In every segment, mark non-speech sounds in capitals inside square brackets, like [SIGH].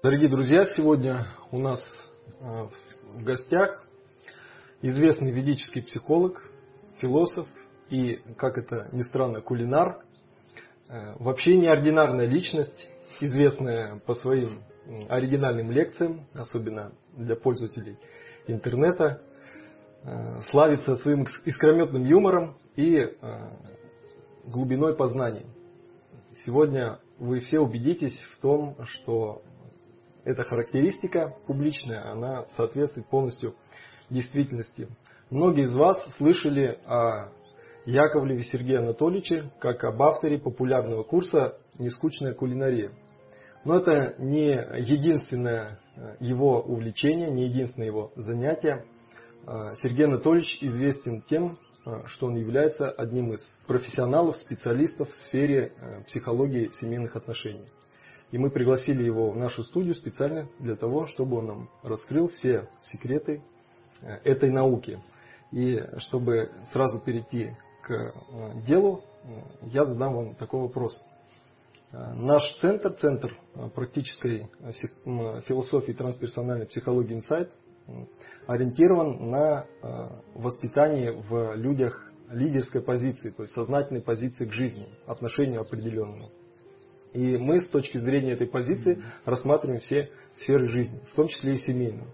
Дорогие друзья, сегодня у нас а, в гостях известный ведический психолог, философ и, как это ни странно, кулинар. Э, вообще неординарная личность, известная по своим оригинальным лекциям, особенно для пользователей интернета, э, славится своим искрометным юмором и э, глубиной познаний. Сегодня вы все убедитесь в том, что эта характеристика публичная, она соответствует полностью действительности. Многие из вас слышали о Яковлеве Сергее Анатольевиче как об авторе популярного курса «Нескучная кулинария». Но это не единственное э, его увлечение, не единственное его занятие. Э, Сергей Анатольевич известен тем, э, что он является одним из профессионалов, специалистов в сфере психологии семейных отношений. И мы пригласили его в нашу студию специально для того, чтобы он нам раскрыл все секреты этой науки. И чтобы сразу перейти к э, делу, э, я задам вам такой вопрос. Наш центр, Центр практической философии трансперсональной психологии инсайт, ориентирован на воспитание в людях лидерской позиции, то есть сознательной позиции к жизни, отношению определенному. И мы с точки зрения этой позиции рассматриваем все сферы жизни, в том числе и семейную.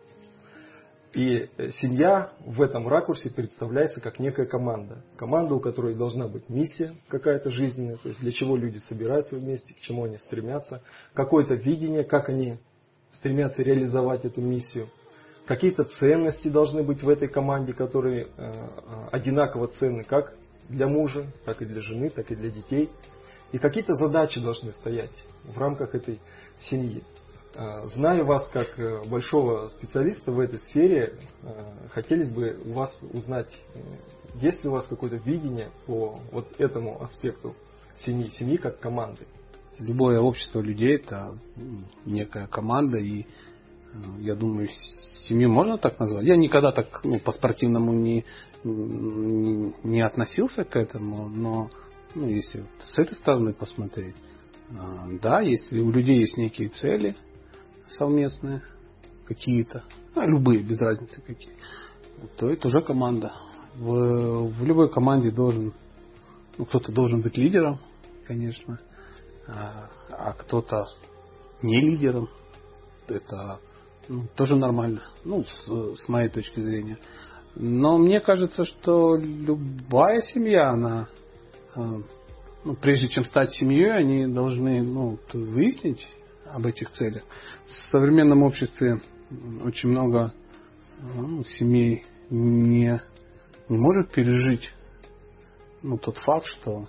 И э, семья в этом ракурсе представляется как некая команда. Команда, у которой должна быть миссия какая-то жизненная, то есть для чего люди собираются вместе, к чему они стремятся, какое-то видение, как они стремятся реализовать эту миссию. Какие-то ценности должны быть в этой команде, которые э, э, одинаково ценны как для мужа, так и для жены, так и для детей – и какие-то задачи должны стоять в рамках этой семьи. А, зная вас как э, большого специалиста в этой сфере, э, хотелось бы у вас узнать, э, есть ли у вас какое-то видение по вот этому аспекту семьи, семьи как команды. Любое общество людей это некая команда, и я думаю, семью можно так назвать. Я никогда так ну, по-спортивному не, не относился к этому, но ну, если вот с этой стороны посмотреть, а, да, если у людей есть некие цели совместные, какие-то, а, любые, без разницы какие, то это уже команда. В, в любой команде должен, ну, кто-то должен быть лидером, конечно, а, а кто-то не лидером. Это ну, тоже нормально, ну, с, с моей точки зрения. Но мне кажется, что любая семья, она а, ну, прежде чем стать семьей, они должны ну, выяснить об этих целях. В современном обществе очень много ну, семей не, не может пережить ну, тот факт, что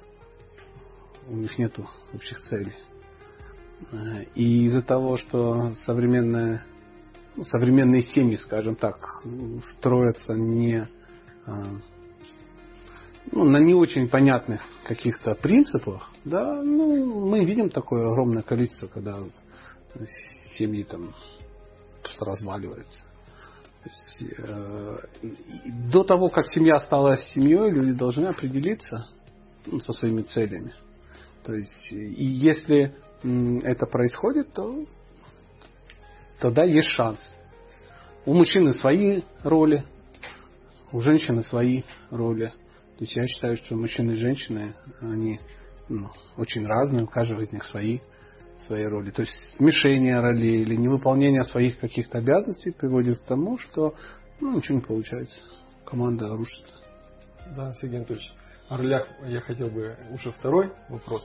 у них нет общих целей. И из-за того, что современная, ну, современные семьи, скажем так, строятся не а, ну, на не очень понятных каких-то принципах, да, ну, мы видим такое огромное количество, когда семьи там просто разваливаются. Э, до того, как семья стала семьей, люди должны определиться ну, со своими целями. То есть, и если это происходит, то тогда есть шанс. У мужчины свои роли, у женщины свои роли. То есть я считаю, что мужчины и женщины, они ну, очень разные, у каждого из них свои, свои роли. То есть смешение ролей или невыполнение своих каких-то обязанностей приводит к тому, что ну, ничего не получается. Команда рушится. Да, Сергей Анатольевич. О ролях я хотел бы уже второй вопрос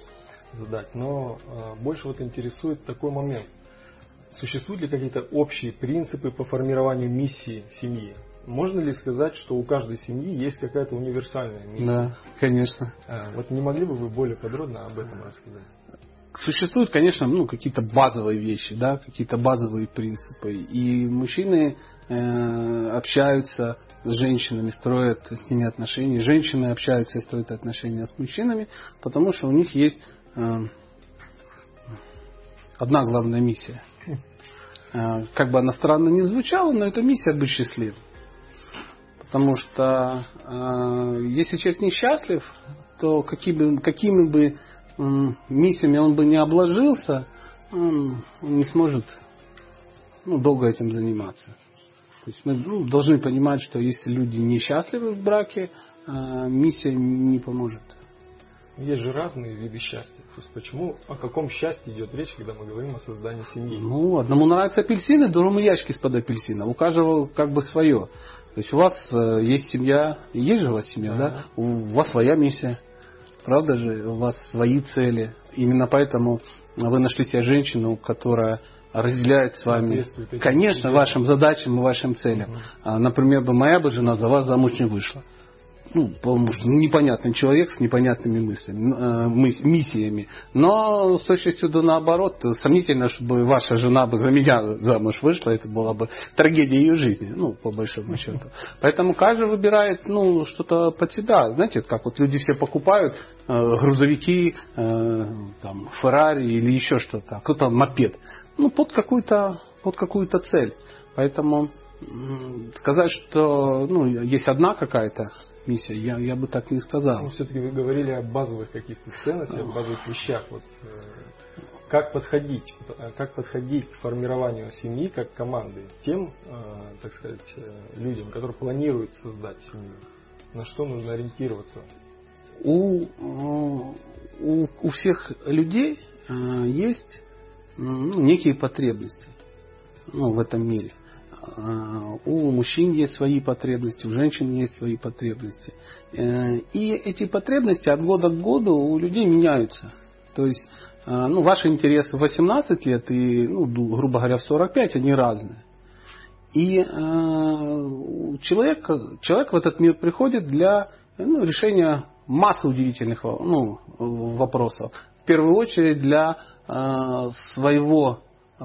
задать, но э, больше вот интересует такой момент. Существуют ли какие-то общие принципы по формированию миссии семьи? Можно ли сказать, что у каждой семьи есть какая-то универсальная миссия? Да, конечно. А, вот не могли бы вы более подробно об этом рассказать? Существуют, конечно, ну, какие-то базовые вещи, да, какие-то базовые принципы. И мужчины э, общаются с женщинами, строят с ними отношения. Женщины общаются и строят отношения с мужчинами, потому что у них есть э, одна главная миссия. [LAUGHS] Э, как бы она странно не звучала, но это миссия быть счастливым. Потому что э, если человек несчастлив, то какими, какими бы миссиями он бы не обложился, он не сможет ну, долго этим заниматься. То есть мы ну, должны понимать, что если люди несчастливы в браке, э, миссия не поможет. Есть же разные виды счастья. То есть почему, о каком счастье идет речь, когда мы говорим о создании семьи? Ну, одному нравятся апельсины, другому ящики из-под апельсина. У каждого как бы свое. То есть у вас э, есть семья, есть же у вас семья, да? да? У вас своя миссия. Правда же, у вас свои цели. Именно поэтому вы нашли себе женщину, которая разделяет с вами, конечно, вашим задачам и вашим целям. Угу. Например, бы моя бы жена за вас замуж не вышла ну, что непонятный человек с непонятными мыслями, э, миссиями. Но с точностью до наоборот, сомнительно, чтобы ваша жена бы за меня замуж вышла, это была бы трагедия ее жизни, ну, по большому счету. Поэтому каждый выбирает, ну, что-то под себя. Знаете, как вот люди все покупают э, грузовики, э, там, Феррари или еще что-то, а кто-то мопед. Ну, под какую-то, под какую-то цель. Поэтому сказать, что ну, есть одна какая-то миссия. Я, я бы так не сказал. Ну, все-таки вы говорили о базовых каких-то ценностях, о базовых вещах. Вот, э, как подходить, э, как подходить к формированию семьи как команды тем, э, так сказать, людям, которые планируют создать семью? На что нужно ориентироваться? У, у, у всех людей есть ну, некие потребности ну, в этом мире. А, у мужчин есть свои потребности, у женщин есть свои потребности. Э, и эти потребности от года к году у людей меняются. То есть а, ну, ваши интересы в 18 лет и, ну, грубо говоря, в 45, они разные. И э, человек, человек в этот мир приходит для ну, решения массы удивительных ну, вопросов. В первую очередь для э, своего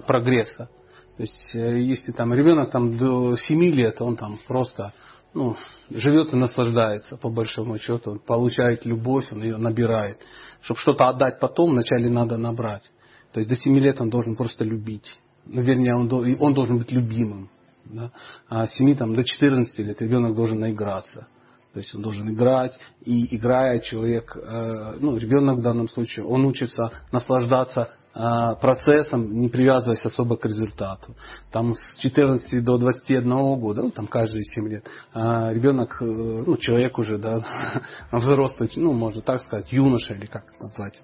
прогресса. То есть, э, если там ребенок там, до 7 лет, он там просто ну, живет и наслаждается, по большому счету, он получает любовь, он ее набирает. Чтобы что-то отдать потом, вначале надо набрать. То есть до 7 лет он должен просто любить. Ну, вернее, он, он должен быть любимым. Да? А с 7 там, до 14 лет ребенок должен наиграться. То есть он должен играть, и играя человек, э, ну, ребенок в данном случае, он учится наслаждаться процессом, не привязываясь особо к результату. Там с 14 до 21 года, ну там каждые 7 лет, а, ребенок, э, ну человек уже, да, [LAUGHS] взрослый, ну можно так сказать, юноша или как назвать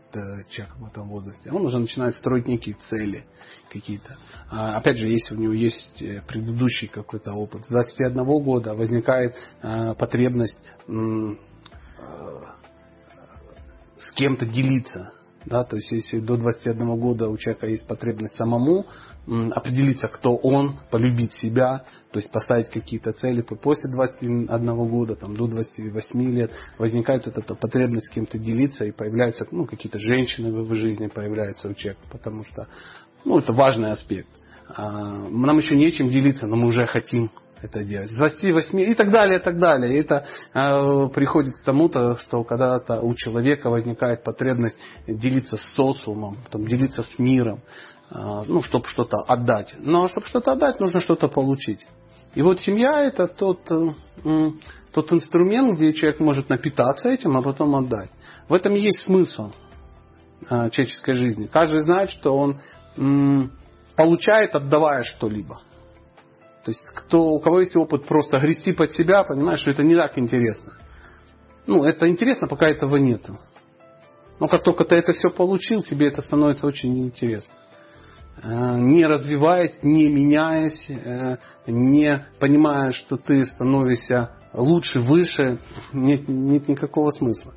человек в этом возрасте, он уже начинает строить некие цели какие-то. А, опять же, если у него есть э, предыдущий какой-то опыт, с 21 года возникает потребность с кем-то делиться да, то есть если до 21 года у человека есть потребность самому определиться, кто он, полюбить себя, то есть поставить какие-то цели, то после 21 года, там, до 28 лет возникает вот эта потребность с кем-то делиться и появляются ну, какие-то женщины в жизни появляются у человека, потому что ну, это важный аспект. А, нам еще нечем делиться, но мы уже хотим это делать. С 28 и так далее, и так далее. И это э, приходит к тому-то, что когда-то у человека возникает потребность делиться с социумом, потом делиться с миром, э, ну, чтобы что-то отдать. Но чтобы что-то отдать, нужно что-то получить. И вот семья это тот, э, тот инструмент, где человек может напитаться этим, а потом отдать. В этом и есть смысл э, человеческой жизни. Каждый знает, что он э, получает, отдавая что-либо. То есть, кто, у кого есть опыт просто грести под себя, понимаешь, что это не так интересно. Ну, это интересно, пока этого нет. Но как только ты это все получил, тебе это становится очень интересно. Э, не развиваясь, не меняясь, э, не понимая, что ты становишься лучше, выше, нет, нет никакого смысла.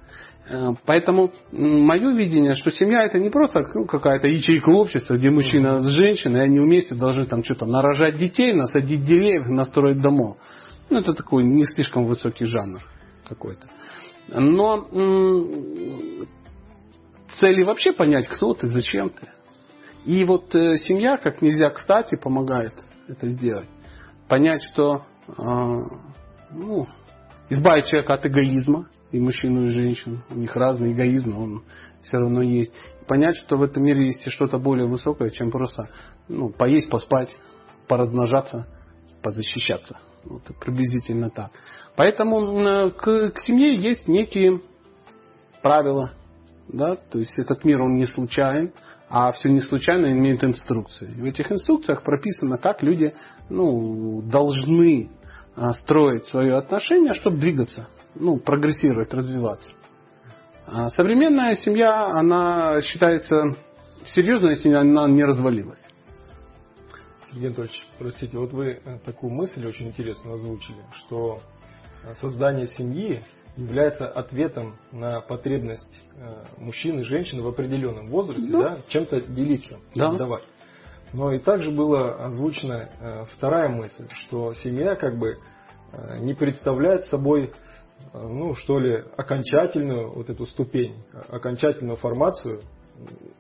Э, поэтому мое видение, что семья это не просто ну, какая-то ячейка общества, где мужчина с женщиной, и они вместе должны там что-то нарожать детей, насадить деревьев, настроить домов. Ну, это такой не слишком высокий жанр какой-то. Но цели вообще понять, кто ты, зачем ты. И вот э, семья как нельзя кстати помогает это сделать. Понять, что э, ну, избавить человека от эгоизма, и мужчину, и женщину. У них разный эгоизм, он все равно есть. Понять, что в этом мире есть что-то более высокое, чем просто ну, поесть, поспать, поразмножаться, позащищаться. Вот приблизительно так. Поэтому к, к семье есть некие правила. Да? То есть этот мир он не случайен, а все не случайно имеет инструкции. В этих инструкциях прописано, как люди ну, должны а, строить свое отношение, чтобы двигаться, ну, прогрессировать, развиваться. А современная семья, она считается серьезной, если она не развалилась. Сергей Анатольевич, простите, вот вы э, такую мысль очень интересно озвучили, что э, создание семьи является ответом на потребность э, мужчин и женщин в определенном возрасте, да, да чем-то делиться, да. давать. Но и также была озвучена вторая мысль, что семья как бы не представляет собой, ну что ли, окончательную вот эту ступень, окончательную формацию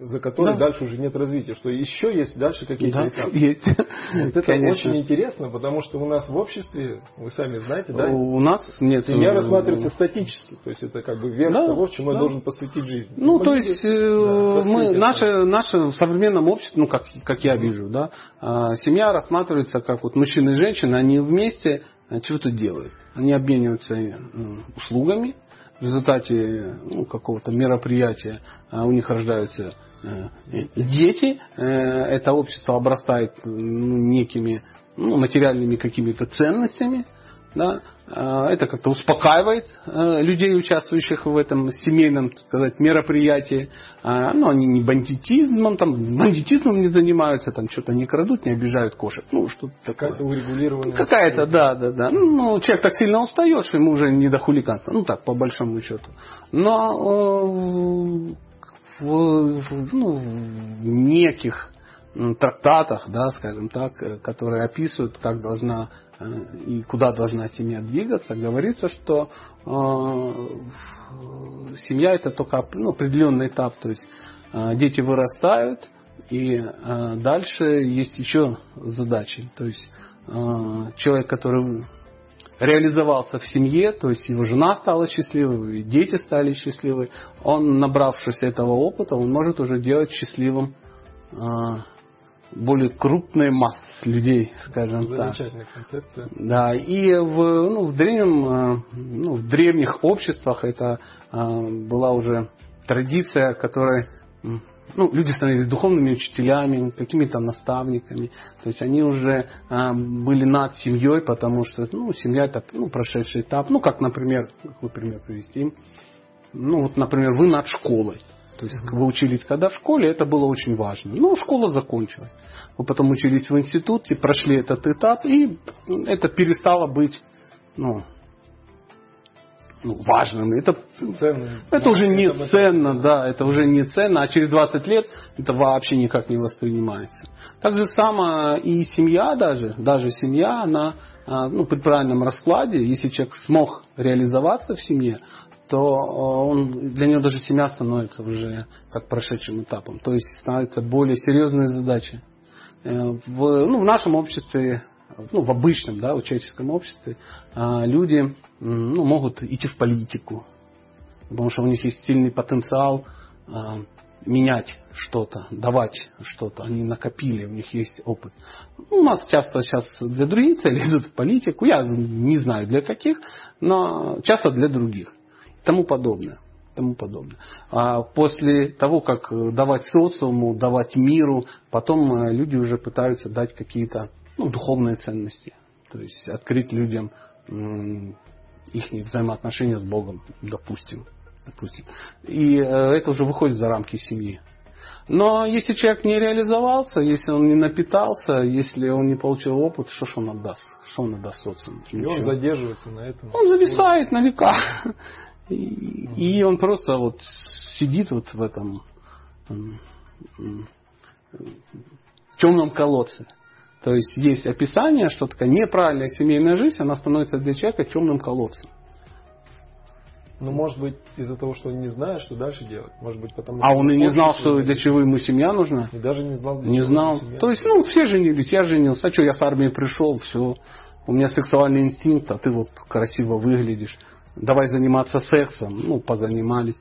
за которой да. дальше уже нет развития, что еще есть дальше какие-то да, этапы. Есть. Вот это Конечно. очень интересно, потому что у нас в обществе, вы сами знаете, да, у нас нет. Семья э, рассматривается статически, то есть это как бы верх да, того, чему да. я должен посвятить жизнь. Ну, мы то есть э, да, мы, наше, наше в современном обществе, ну как, как я вижу, да, а, семья рассматривается как вот мужчина и женщина, они вместе э, что-то делают. Они обмениваются услугами, в результате ну, какого-то мероприятия а у них рождаются э, дети, э, это общество обрастает ну, некими ну, материальными какими-то ценностями, да, а, это как-то успокаивает э, людей, участвующих в этом семейном, так сказать, мероприятии. А, ну, они не бандитизмом, там, бандитизмом не занимаются, там что-то не крадут, не обижают кошек. Ну, что-то такое. Какая-то урегулированная. Какая-то, да, да, да. Ну, человек так сильно устает, что ему уже не до хулиганства. Ну, так, по большому счету. Но в, в, ну, в неких трактатах, да, скажем так, э, которые описывают, как должна э, и куда должна семья двигаться, говорится, что э, семья это только ну, определенный этап, то есть э, дети вырастают, и э, дальше есть еще задачи, то есть э, человек, который реализовался в семье, то есть его жена стала счастливой, дети стали счастливы, он, набравшись этого опыта, он может уже делать счастливым более крупная масса людей, скажем Замечательная так. концепция. Да, и в, ну, в, древнем, э, ну, в древних обществах это э, была уже традиция, которая ну, люди становились духовными учителями, какими-то наставниками. То есть они уже э, были над семьей, потому что ну, семья это ну, прошедший этап. Ну, как, например, какой пример привести? Ну, вот, например, вы над школой. То есть вы учились когда в школе, это было очень важно. Ну, школа закончилась. Вы потом учились в институте, прошли этот этап, и это перестало быть ну, ну, важным. Это, ценным. это уже не это ценно, да, это уже не ценно, а через 20 лет это вообще никак не воспринимается. Так же само и семья даже, даже семья, она а, ну, при правильном раскладе, если человек смог реализоваться в семье, то э, он, для него даже семья становится уже как прошедшим этапом. То есть становится более серьезной задачей. Э, в, ну, в нашем обществе, ну, в обычном да, человеческом обществе э, люди ну, могут идти в политику, потому что у них есть сильный потенциал менять что-то, давать что-то. Они накопили, у них есть опыт. У нас часто сейчас для других целей [LAUGHS] идут в политику. Я не знаю для каких, но часто для других тому подобное. Тому подобное. А после того, как давать социуму, давать миру, потом э, люди уже пытаются дать какие-то ну, духовные ценности. То есть открыть людям их взаимоотношения с Богом, допустим. допустим. И э, это уже выходит за рамки семьи. Но если человек не реализовался, если он не напитался, если он не получил опыт, что ж он отдаст? Что он отдаст социуму? И он задерживается на этом. Он зависает на века. И, он просто вот сидит вот в этом темном колодце. То есть есть описание, что такая неправильная семейная жизнь, она становится для человека темным колодцем. Ну, может быть, из-за того, что он не знает, что дальше делать. Может быть, потому А он и не знал, что для чего ему семья нужна? И даже не знал, для Не чего знал. семья. То есть, ну, все женились, я женился. А что, я с армии пришел, все. У меня сексуальный инстинкт, а ты вот красиво выглядишь. Давай заниматься сексом. Ну, позанимались.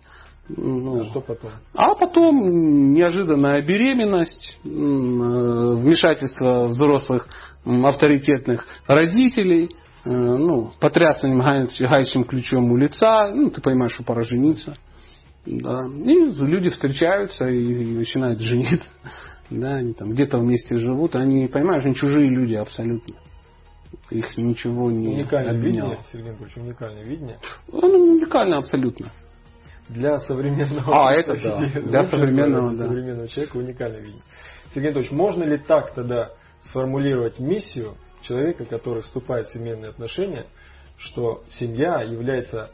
Ну, А что потом? А потом неожиданная беременность, э, вмешательство взрослых авторитетных родителей, э, ну, потрясанием гаечным ключом у лица, ну, ты понимаешь, что пора жениться. Да. И люди встречаются и начинают жениться. [LAUGHS] Да, они там где-то вместе живут, они, понимаешь, они чужие люди абсолютно. Их ничего не Уникальное объединяло. видение, Сергей Анатольевич, уникальное видение. Ну, уникально абсолютно. Для современного А, это [LAUGHS] да. Для современного, да. современного человека уникальное видение. Сергей Анатольевич, можно ли так тогда сформулировать миссию человека, который вступает в семейные отношения, что семья является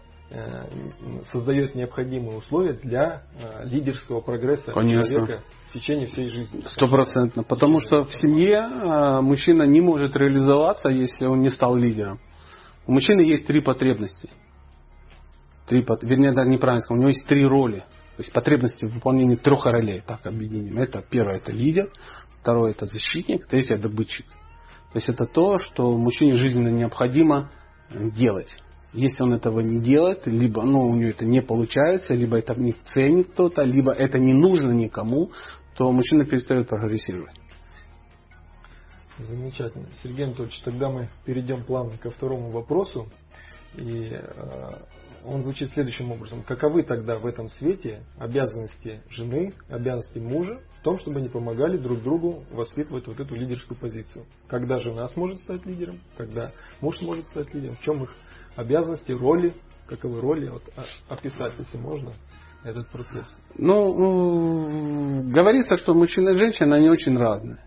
создает необходимые условия для э, лидерского прогресса Конечно. человека в течение всей жизни. Стопроцентно. Потому что в семье а, мужчина не может реализоваться, если он не стал лидером. У мужчины есть три потребности. Три, вернее, даже неправильно сказал, у него есть три роли. То есть потребности в выполнении трех ролей, так объединим. Это первое это лидер, второе это защитник, третье добытчик. То есть это то, что мужчине жизненно необходимо э, делать. Если он этого не делает, либо ну, у него это не получается, либо это не ценит кто-то, либо это не нужно никому, то мужчина перестает прогрессировать. Замечательно. Сергей Анатольевич, тогда мы перейдем плавно ко второму вопросу. И э, он звучит следующим образом. Каковы тогда в этом свете обязанности жены, обязанности мужа в том, чтобы они помогали друг другу воспитывать вот эту лидерскую позицию? Когда жена сможет стать лидером, когда муж сможет стать лидером, в чем их обязанности, роли, каковы роли, вот, а- описать, если можно, этот процесс. Ну, м, говорится, что мужчина и женщина, они очень разные.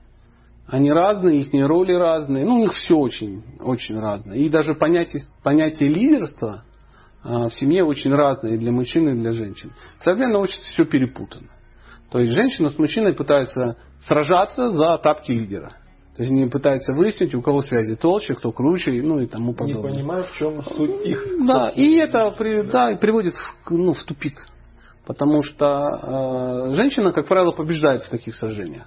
Они разные, их роли разные. Ну, у них все очень, очень разное. И даже понятие, понятие лидерства а, в семье очень разное и для мужчин, и для женщин. В современном обществе все перепутано. То есть женщина с мужчиной пытаются сражаться за тапки лидера. То есть они пытаются выяснить, у кого связи толще, кто круче, ну и тому Не подобное. понимаю, в чем суть их. Да, и это при- да, и приводит в, ну, в тупик. Потому что э, женщина, как правило, побеждает в таких сражениях.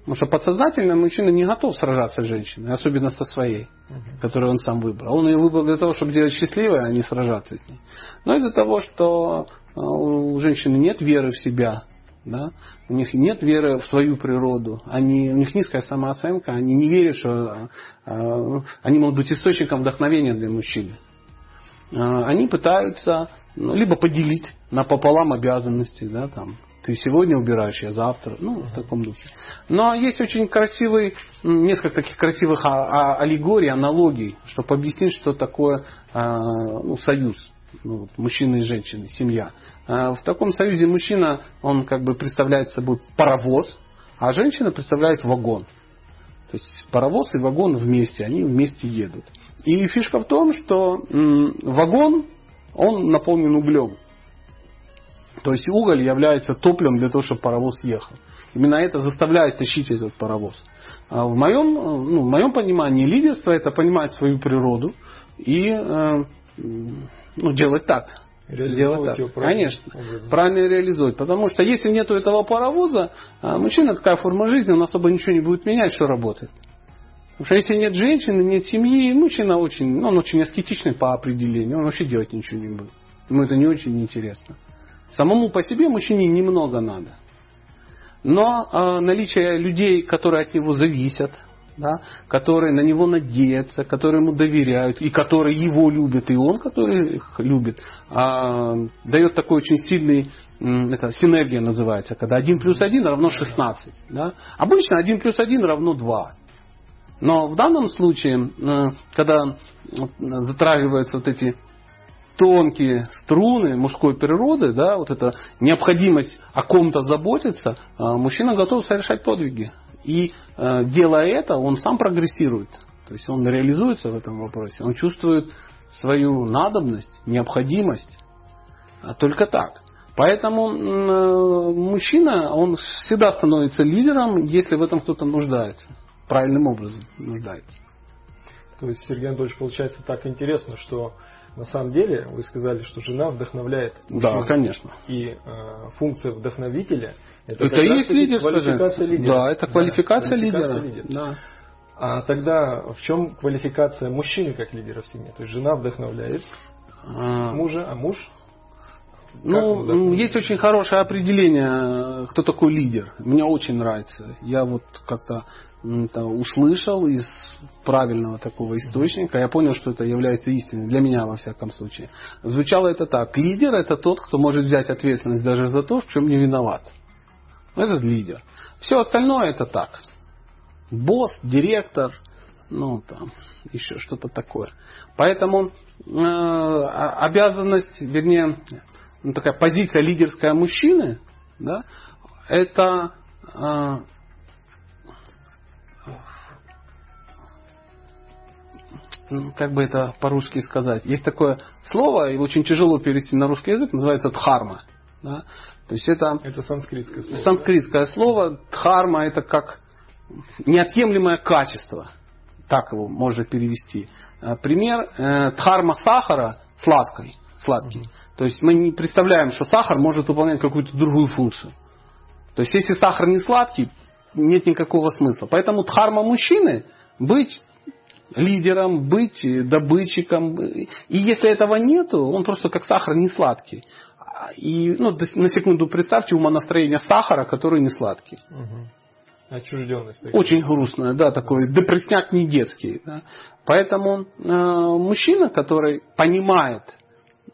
Потому что подсознательно мужчина не готов сражаться с женщиной, особенно со своей, Мгм. которую он сам выбрал. Он ее выбрал для того, чтобы сделать счастливой, а не сражаться с ней. Но из-за того, что э, у женщины нет веры в себя, да, у них нет веры в свою природу, они, у них низкая самооценка, они не верят, что э, они могут быть источником вдохновения для мужчины. Э, они пытаются ну, либо поделить напополам обязанности, да, там, ты сегодня убираешь, я завтра, ну, в таком духе. Но есть очень красивый, несколько таких красивых а- а- аллегорий, аналогий, чтобы объяснить, что такое а, ну, союз ну, мужчины и женщины, семья. А, В таком союзе мужчина, он как бы представляет собой паровоз, а женщина представляет вагон. То есть паровоз и вагон вместе, они вместе едут. И фишка в том, что вагон, он наполнен углем. То есть уголь является топливом для того, чтобы паровоз ехал. Именно это заставляет тащить этот паровоз. А в, моем, ну, в моем понимании лидерство это понимать свою природу и э, ну, делать так. Делать так. Конечно. образом. Правильно реализовать. Потому что если нет этого паровоза, а мужчина такая форма жизни, он особо ничего не будет менять, что работает. Потому что если нет женщины, нет семьи, мужчина очень, ну, он очень аскетичный по определению, он вообще делать ничего не будет. Ему это не очень интересно. Самому по себе мужчине немного надо. Но э, наличие людей, которые от него зависят, да, которые на него надеются, которые ему доверяют, и которые его любят, и он, который их любит, а, дает такой очень сильный, это синергия называется, когда 1 плюс 1 равно 16. Да? Обычно 1 плюс 1 равно 2. Но в данном случае, э, когда затрагиваются вот эти тонкие струны мужской природы, да, вот эта необходимость о ком-то заботиться, а, мужчина готов совершать подвиги. И э, делая это, он сам прогрессирует. То есть он реализуется в этом вопросе. Он чувствует свою надобность, необходимость. А только так. Поэтому э, мужчина, он всегда становится лидером, если в этом кто-то нуждается. Правильным образом нуждается. То есть, Сергей Анатольевич, получается так интересно, что На самом деле, вы сказали, что жена вдохновляет. Да, конечно. И э, функция вдохновителя это, это и есть лидерство. Квалификация лидера. Да, это квалификация, да, квалификация лидера. лидера. Да. А тогда в чем квалификация мужчины как лидера в семье? То есть жена вдохновляет а... мужа, а муж ну, есть очень хорошее определение, кто такой лидер. Мне очень нравится. Я вот как-то это услышал из правильного такого источника, я понял, что это является истиной, для меня во всяком случае. Звучало это так. Лидер это тот, кто может взять ответственность даже за то, в чем не виноват. Этот лидер. Все остальное это так. Босс, директор, ну там еще что-то такое. Поэтому э, обязанность, вернее, ну, такая позиция лидерская мужчины, да, это э, ну, как бы это по-русски сказать. Есть такое слово, и очень тяжело перевести на русский язык, называется дхарма. Да? То есть это, это санскритское слово. Санскритское слово. Дхарма это как неотъемлемое качество. Так его можно перевести. Э, пример. Э, дхарма сахара сладкой, сладкий. Угу. То есть мы не представляем, что сахар может выполнять какую-то другую функцию. То есть если сахар не сладкий, нет никакого смысла. Поэтому дхарма мужчины быть лидером, быть добытчиком. И если этого нету, он просто как сахар не сладкий. И ну, на секунду представьте умонастроение сахара, который не сладкий. Угу. Отчужденность. Такая. Очень грустная, да, такой депресняк не детский. Да. Поэтому э, мужчина, который понимает,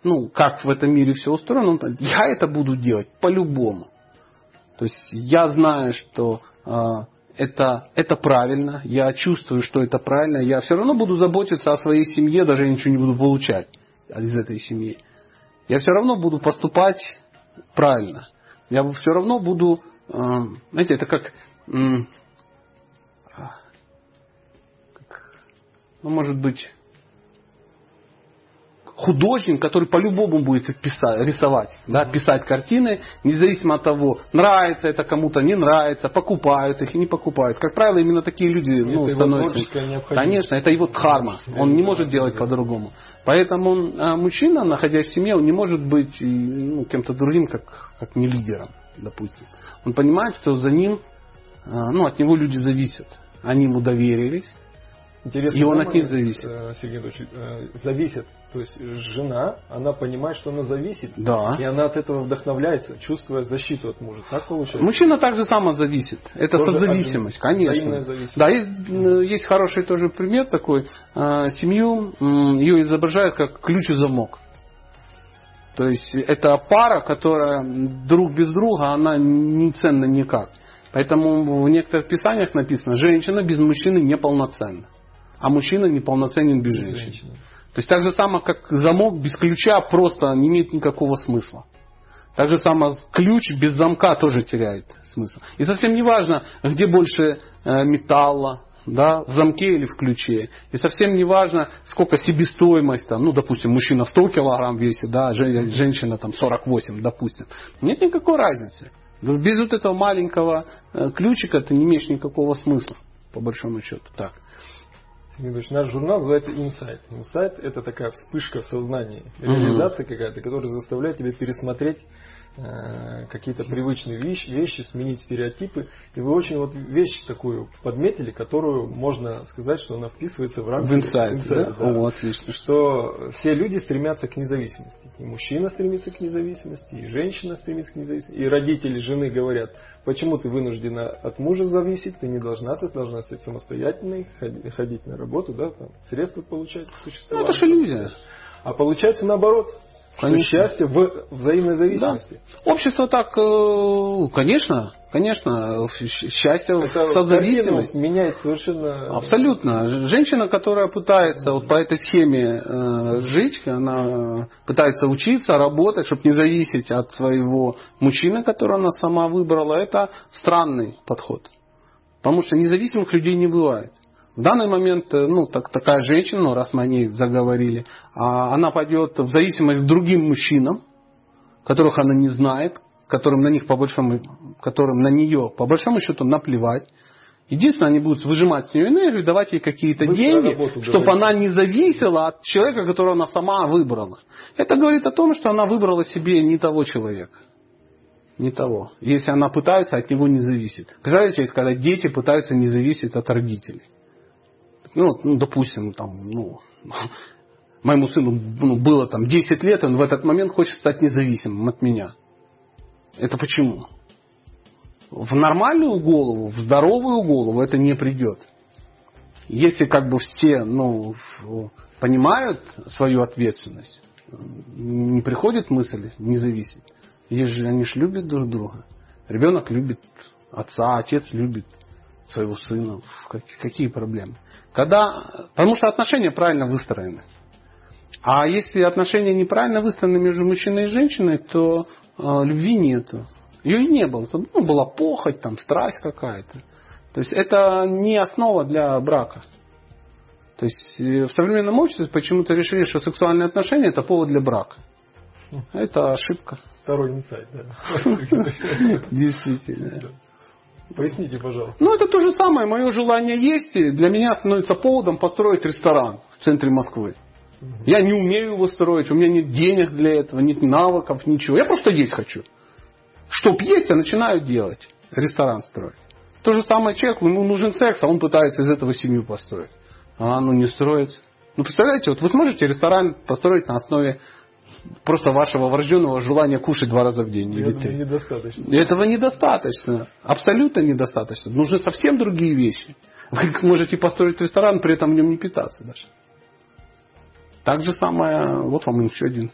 ну, как в этом мире все устроено, он, я это буду делать по-любому. То есть я знаю, что э, это, это правильно, я чувствую, что это правильно, я все равно буду заботиться о своей семье, даже ничего не буду получать из этой семьи. Я все равно буду поступать правильно. Я все равно буду, э, знаете, это как, ну, может быть, художник, который по-любому будет писать, рисовать, да, писать картины, независимо от того, нравится это кому-то, не нравится, покупают их и не покупают. Как правило, именно такие люди ну, становятся... Конечно, это его дхарма. Он не может делать по-другому. Поэтому а, мужчина, находясь в семье, он не может быть ну, кем-то другим, как, как не лидером, допустим. Он понимает, что за ним, а, ну, от него люди зависят. Они ему доверились, Интересно, и он от них зависит. Э, Сергей Анатольевич, э, зависит. То есть жена, она понимает, что она зависит. Да. И она от этого вдохновляется, чувствуя защиту от мужа. Так получается? Мужчина также само зависит. Это тоже созависимость, конечно. Зависимость. Да, и э, есть хороший тоже пример такой. Семью ее изображают как ключ и замок. То есть это пара, которая друг без друга, она не ценна никак. Поэтому в некоторых писаниях написано, женщина без мужчины неполноценна а мужчина неполноценен без женщины. женщины. То есть так же само, как замок без ключа просто не имеет никакого смысла. Так же само ключ без замка тоже теряет смысл. И совсем не важно, где больше э, металла, да, в замке или в ключе. И совсем не важно, сколько себестоимость, там, ну, допустим, мужчина 100 килограмм весит, да, женщина там 48, допустим. Нет никакой разницы. Без вот этого маленького э, ключика ты не имеешь никакого смысла, по большому счету. Так. Наш журнал называется Insight. Insight – это такая вспышка в сознании, реализация какая-то, которая заставляет тебя пересмотреть Э, какие-то привычные вещи, вещи, сменить стереотипы. И вы очень вот вещь такую подметили, которую можно сказать, что она вписывается в рамки. В инсайт, инсайт да? да? О, отлично. Что все люди стремятся к независимости. И мужчина стремится к независимости, и женщина стремится к независимости. И родители жены говорят, почему ты вынуждена от мужа зависеть, ты не должна, ты должна стать самостоятельной, ходить на работу, да, там, средства получать к существованию. Ну, это же иллюзия. А получается наоборот. Конечно. счастье в взаимной зависимости. Да. Общество так, э, конечно, конечно, счастье Это в созависимости. меняет совершенно... Абсолютно. Женщина, которая пытается вот по этой схеме э, жить, она пытается учиться, работать, чтобы не зависеть от своего мужчины, которого она сама выбрала, это странный подход. Потому что независимых людей не бывает. В данный момент, э, ну, так, такая женщина, ну, раз мы о ней заговорили, а, она пойдет в зависимость к другим мужчинам, которых она не знает, которым на них по большому, которым на нее по большому счету наплевать. Единственное, они будут выжимать с нее энергию, давать ей какие-то деньги, чтобы она не зависела от человека, которого она сама выбрала. Это говорит о том, что она выбрала себе не того человека. Не того. Если она пытается, от него не зависит. Представляете, когда дети пытаются не зависеть от родителей. Ну, ну допустим, там, ну, [LAUGHS] моему сыну ну, было там 10 лет, он в этот момент хочет стать независимым от меня. Это почему? В нормальную голову, в здоровую голову это не придет. Если как бы все ну, понимают свою ответственность, не приходит мысль не зависеть. Если они же любят друг друга. Ребенок любит отца, отец любит своего сына. Какие проблемы? Когда, потому что отношения правильно выстроены. А если отношения неправильно выстроены между мужчиной и женщиной, то э, любви нету. Ее и не было. Ну, была похоть, там, страсть какая-то. То есть это не основа для брака. То есть э, в современном обществе почему-то решили, что сексуальные отношения это повод для брака. Это ошибка. Второй инсайт, да. [LAUGHS] Действительно. Поясните, пожалуйста. Ну, это то же самое. Мое желание есть. Для меня становится поводом построить ресторан в центре Москвы. Я не умею его строить, у меня нет денег для этого, нет навыков, ничего. Я просто есть хочу. Чтоб есть, я начинаю делать. Ресторан строить. То же самое человеку, ему нужен секс, а он пытается из этого семью построить. А оно не строится. Ну, представляете, вот вы сможете ресторан построить на основе просто вашего врожденного желания кушать два раза в день. Или три. недостаточно. Этого недостаточно. Абсолютно недостаточно. Нужны совсем другие вещи. Вы [LAUGHS] можете построить ресторан, при этом в нем не питаться даже. Так же самое, вот вам еще один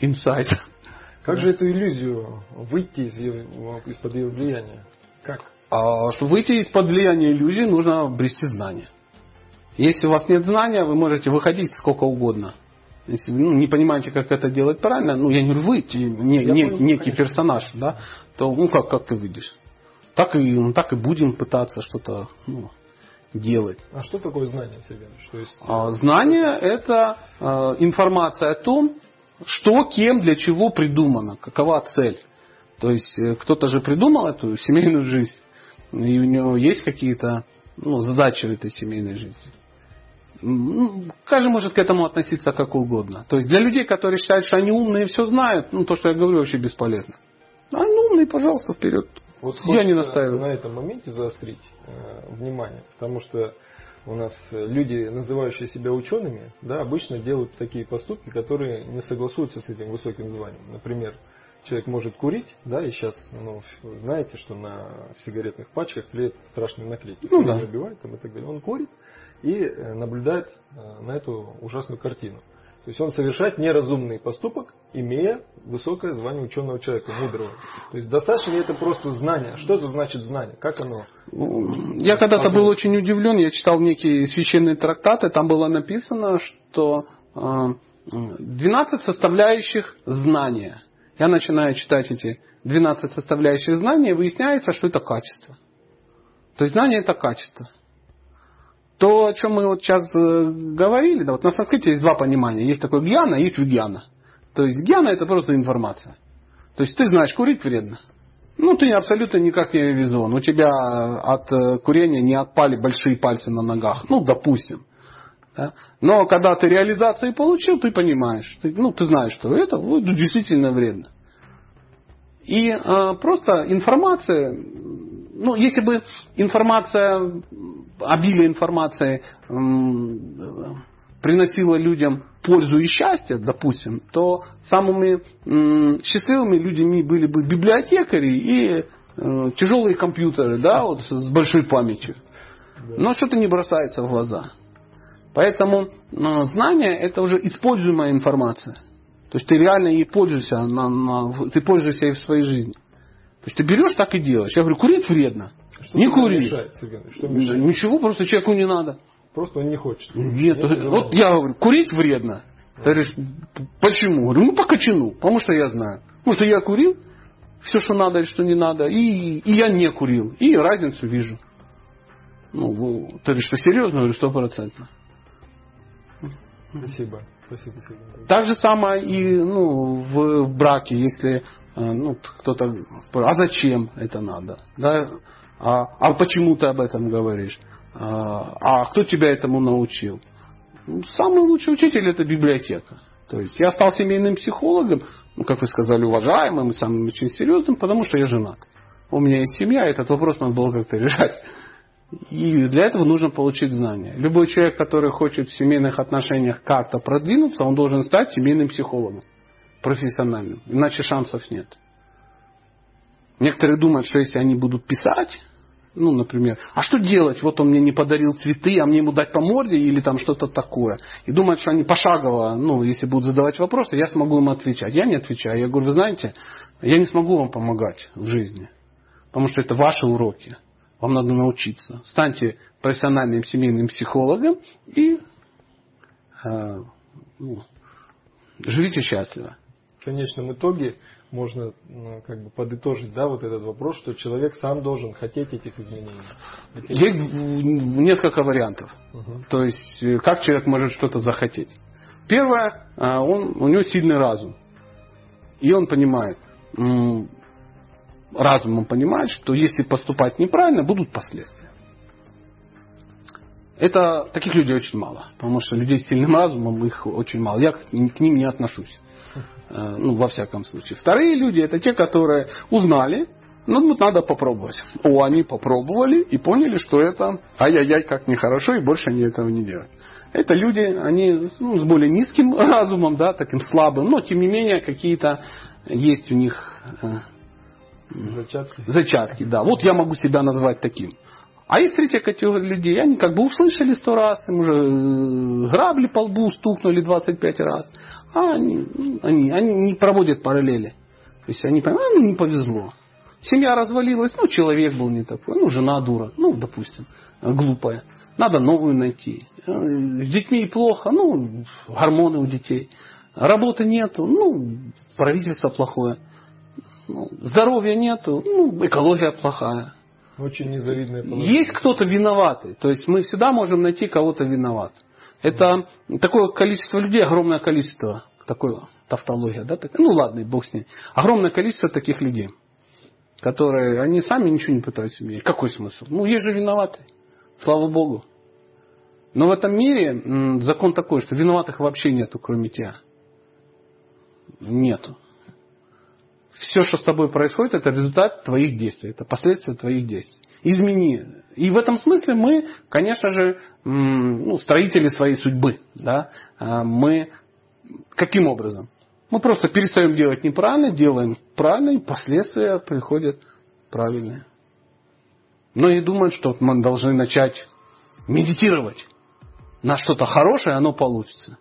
инсайт. [LAUGHS] Как же эту иллюзию выйти из, из-под ее влияния? Как? А, чтобы выйти из-под влияния иллюзии, нужно обрести знания. Если у вас нет знания, вы можете выходить сколько угодно. Если вы ну, не понимаете, как это делать правильно, ну я не говорю, выйти, не, не, понял, некий конечно. персонаж, да, то ну как, как ты выйдешь? Так и, ну, так и будем пытаться что-то ну, делать. А что такое знание, Сергей? Что есть... а, знание это а, информация о том, что, кем, для чего придумано, какова цель. То есть э, кто-то же придумал эту семейную жизнь, и у него есть какие-то ну, задачи в этой семейной жизни. Каждый может к этому относиться как угодно. То есть для людей, которые считают, что они умные и все знают, ну то, что я говорю, вообще бесполезно. А они умные, пожалуйста, вперед. Вот я не настаиваю. На этом моменте заострить э, внимание, потому что у нас люди, называющие себя учеными, да, обычно делают такие поступки, которые не согласуются с этим высоким званием. Например, человек может курить, да, и сейчас, ну, знаете, что на сигаретных пачках клеят страшные наклейки. Ну, да. убивает там и так далее. Он курит и э, наблюдает э, на эту ужасную картину. То есть он совершает неразумный поступок, имея высокое звание ученого человека, мудрого. То есть достаточно ли это просто знание? Что это значит знание? Как оно? Я когда-то был очень удивлен, я читал некие священные трактаты, там было написано, что 12 э, составляющих знания. Я начинаю читать эти 12 составляющих знания, и выясняется, что это качество. То есть знание это качество то, о чем мы вот сейчас э, говорили, да, вот на санскрите есть два понимания. Есть такое гьяна, есть вигьяна. То есть гьяна это просто информация. То есть ты знаешь, курить вредно. Ну, ты абсолютно никак не визуан. У тебя от э, курения не отпали большие пальцы на ногах. Ну, допустим. Да? Но когда ты реализацию получил, ты понимаешь. Ты, ну, ты знаешь, что это ну, действительно вредно. И э, просто информация, ну, если бы информация обилие информации приносило людям пользу и счастье, допустим, то самыми счастливыми людьми были бы библиотекари и э, тяжелые компьютеры, да, вот с большой памятью. Но что-то не бросается в глаза. Поэтому знание это уже используемая информация. То есть ты реально ей пользуешься, ты пользуешься ей в своей жизни. То есть ты берешь, так и делаешь. Я говорю, курить вредно. Что не кури. Мешает, что мешает? Ничего, просто человеку не надо. Просто он не хочет. Нет, Нет вот я говорю, курить вредно. Ты говоришь, почему? Говорю, ну по кочану, потому что я знаю. Потому что я курил, все, что надо и что не надо, и, и я не курил. И разницу вижу. Ну, ты говоришь, что серьезно? Говорю, стопроцентно. Спасибо. Спасибо, спасибо. Так же самое и ну, в браке, если ну, кто-то спрашивает, а зачем это надо? Да? А, а почему ты об этом говоришь? А, а кто тебя этому научил? Ну, самый лучший учитель это библиотека. То есть я стал семейным психологом, ну, как вы сказали, уважаемым и самым очень серьезным, потому что я женат. У меня есть семья, этот вопрос надо было как-то решать. И для этого нужно получить знания. Любой человек, который хочет в семейных отношениях как-то продвинуться, он должен стать семейным психологом, профессиональным. Иначе шансов нет. Некоторые думают, что если они будут писать, ну, например, а что делать? Вот он мне не подарил цветы, а мне ему дать по морде или там что-то такое. И думают, что они пошагово, ну, если будут задавать вопросы, я смогу им отвечать. Я не отвечаю. Я говорю, вы знаете, я не смогу вам помогать в жизни, потому что это ваши уроки. Вам надо научиться. Станьте профессиональным семейным психологом и э, ну, живите счастливо. В конечном итоге можно ну, как бы подытожить да, вот этот вопрос, что человек сам должен хотеть этих изменений. Этих... Есть несколько вариантов. Угу. То есть, э, как человек может что-то захотеть. Первое, э, он, у него сильный разум. И он понимает, разумом понимает, что если поступать неправильно, будут последствия. Это таких людей очень мало, потому что людей с сильным разумом их очень мало. Я к ним не отношусь. Э, ну, во всяком случае. Вторые люди это те, которые узнали, ну, вот надо попробовать. О, они попробовали и поняли, что это ай-яй-яй, как нехорошо, и больше они этого не делают. Это люди, они ну, с более низким [LAUGHS] разумом, да, таким слабым, но тем не менее какие-то есть у них э, Зачатки. Зачатки, да. Вот я могу себя назвать таким. А есть третья категория людей, они как бы услышали сто раз, им уже э, грабли по лбу стукнули 25 раз, а они, они, они не проводят параллели. То есть они понимают, а, ну не повезло. Семья развалилась, ну человек был не такой, ну жена дура, ну допустим, глупая. Надо новую найти. Э, с детьми плохо, ну гормоны у детей. Работы нету, ну правительство плохое. Ну, здоровья нету, ну, экология плохая. Очень незавидное положение. Есть кто-то виноватый. То есть мы всегда можем найти кого-то виноват. Это такое количество людей, огромное количество, такое тавтология, да? Ну ладно, бог с ней. Огромное количество таких людей, которые, они сами ничего не пытаются менять. Какой смысл? Ну, есть же виноватый. Слава Богу. Но в этом мире закон такой, что виноватых вообще нету, кроме тебя. Нету все, что с тобой происходит, это результат твоих действий, это последствия твоих действий. Измени. И в этом смысле мы, конечно же, ну, строители своей судьбы. Да? А мы каким образом? Мы просто перестаем делать неправильно, делаем правильно, и последствия приходят правильные. Но и думают, что мы должны начать медитировать на что-то хорошее, оно получится.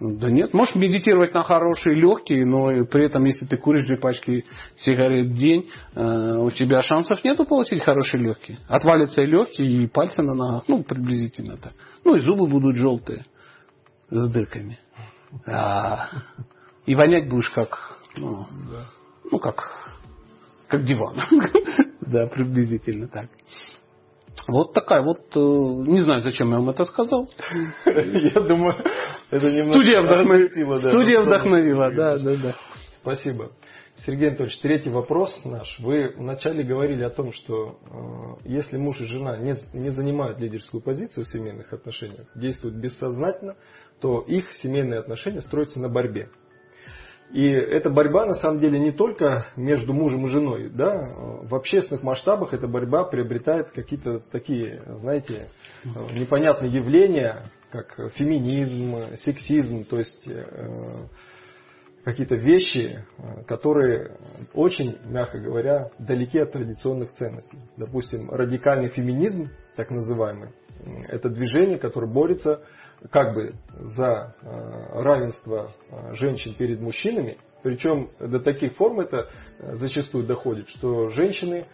Да нет, можешь медитировать на хорошие легкие, но при этом, если ты куришь две пачки сигарет в день, э, у тебя шансов нету получить хорошие легкие. Отвалятся и легкие, и пальцы на ногах, ну, приблизительно так. Ну, и зубы будут желтые, с дырками. А, и вонять будешь как, ну, ну как, как диван. [LAUGHS] Да, приблизительно так. Вот такая вот, э, не знаю, зачем я вам это сказал. Я думаю, это немного... Студия вдохновила, да. Студия вдохновила, да, да, да. Спасибо. Сергей Анатольевич, третий вопрос наш. Вы вначале говорили о том, что э, если муж и жена не, не занимают лидерскую позицию в семейных отношениях, действуют бессознательно, то их семейные отношения строятся на борьбе. И эта борьба на самом деле не только между мужем и женой. Да? В общественных масштабах эта борьба приобретает какие-то такие, знаете, непонятные явления, как феминизм, сексизм, то есть э, какие-то вещи, которые очень, мягко говоря, далеки от традиционных ценностей. Допустим, радикальный феминизм, так называемый, это движение, которое борется как бы за э, равенство э, женщин перед мужчинами, причем до таких форм это э, зачастую доходит, что женщины,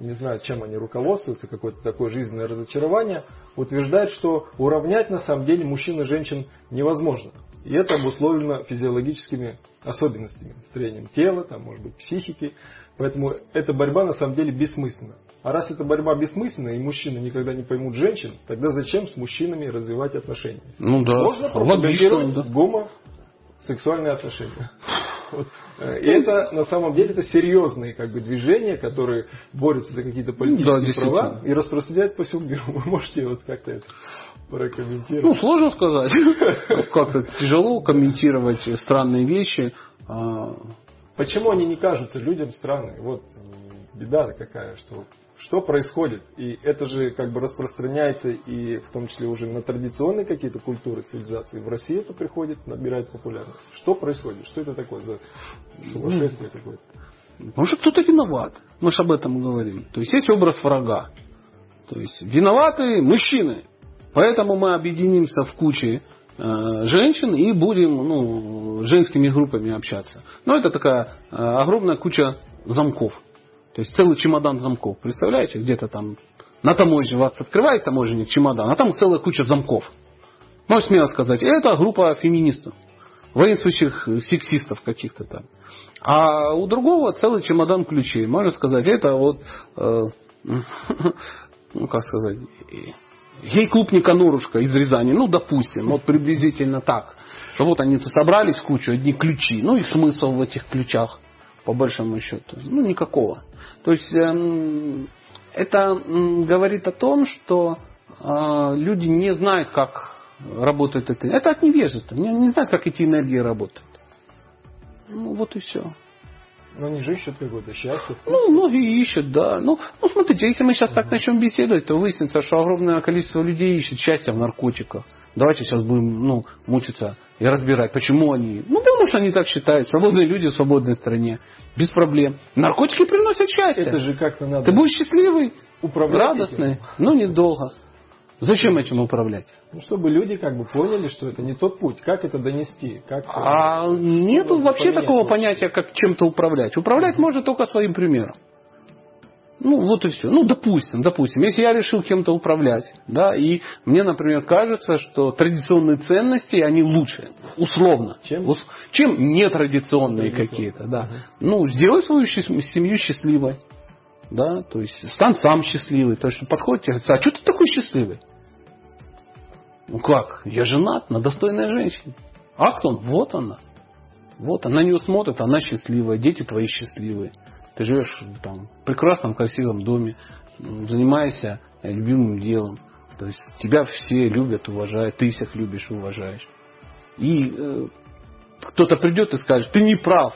не знаю, чем они руководствуются, какое-то такое жизненное разочарование, утверждают, что уравнять на самом деле мужчин и женщин невозможно. И это обусловлено физиологическими особенностями, строением тела, там, может быть, психики. Поэтому эта борьба на самом деле бессмысленна. А раз эта борьба бессмысленна, и мужчины никогда не поймут женщин, тогда зачем с мужчинами развивать отношения? Ну да, Можно пропагандировать да. гомосексуальные отношения. [LAUGHS] Вот и это на самом деле это серьезные как бы, движения, которые борются за какие-то политические да, права и распространяются по всему миру. Вы можете вот как-то это прокомментировать? Ну, сложно сказать. [LAUGHS] Как-то тяжело комментировать странные вещи. А, Почему они не кажутся людям странными? Вот беда какая, что что происходит. И это же как бы распространяется и в том числе уже на традиционные какие-то культуры, цивилизации. В России это приходит, набирает популярность. Что происходит? Что это такое за сумасшествие какое-то? Потому что кто-то виноват. Мы же об этом говорим. То есть есть образ врага. То есть виноваты мужчины. Поэтому мы объединимся в куче э, женщин и будем ну, женскими группами общаться. Но это такая э, огромная куча замков. То есть целый чемодан замков. Представляете, где-то там на таможне вас открывает таможенник чемодан, а там целая куча замков. Можно смело сказать, это группа феминистов, воинствующих сексистов каких-то там. А у другого целый чемодан ключей. Можно сказать, это вот, э, [LAUGHS] ну как сказать, гей-клуб Никанорушка из Рязани. Ну, допустим, вот приблизительно так. Вот они собрались кучу, одни ключи. Ну и смысл в этих ключах по большому счету? Ну, никакого. То есть эм, это говорит о том, что э, люди не знают, как работает это. Это от невежества. Не, не знают, как эти энергии работают. Ну, вот и все. Но они же ищут какое-то счастье. Ну, многие ищут, да. Ну, ну, смотрите, если мы сейчас uh так начнем беседовать, то выяснится, что огромное количество людей ищет счастье в наркотиках. Давайте сейчас будем ну, мучиться и разбирать, почему они. Ну, потому что они так считают. Свободные люди в свободной стране. Без проблем. Наркотики приносят счастье. Это же как-то надо. Ты будешь счастливый, радостный, этим. но недолго. Зачем этим управлять? Ну, чтобы люди как бы поняли, что это не тот путь. Как это донести? Как а нету вообще такого понятия, как чем-то управлять. Управлять угу. можно только своим примером. Ну, вот и все. Ну, допустим, допустим, если я решил кем-то управлять, да, и мне, например, кажется, что традиционные ценности, они лучше, условно, чем, чем нетрадиционные какие-то, да. Угу. Ну, сделай свою семью счастливой, да, то есть стань сам счастливый, то есть подходит тебе, а что ты такой счастливый? Ну как, я женат на достойной женщине. А кто он? Вот она. Вот она на нее смотрит, она счастливая, дети твои счастливые. Ты живешь там, в прекрасном, красивом доме, занимаешься любимым делом. То есть тебя все любят, уважают, ты всех любишь уважаешь. И э, кто-то придет и скажет, ты не прав,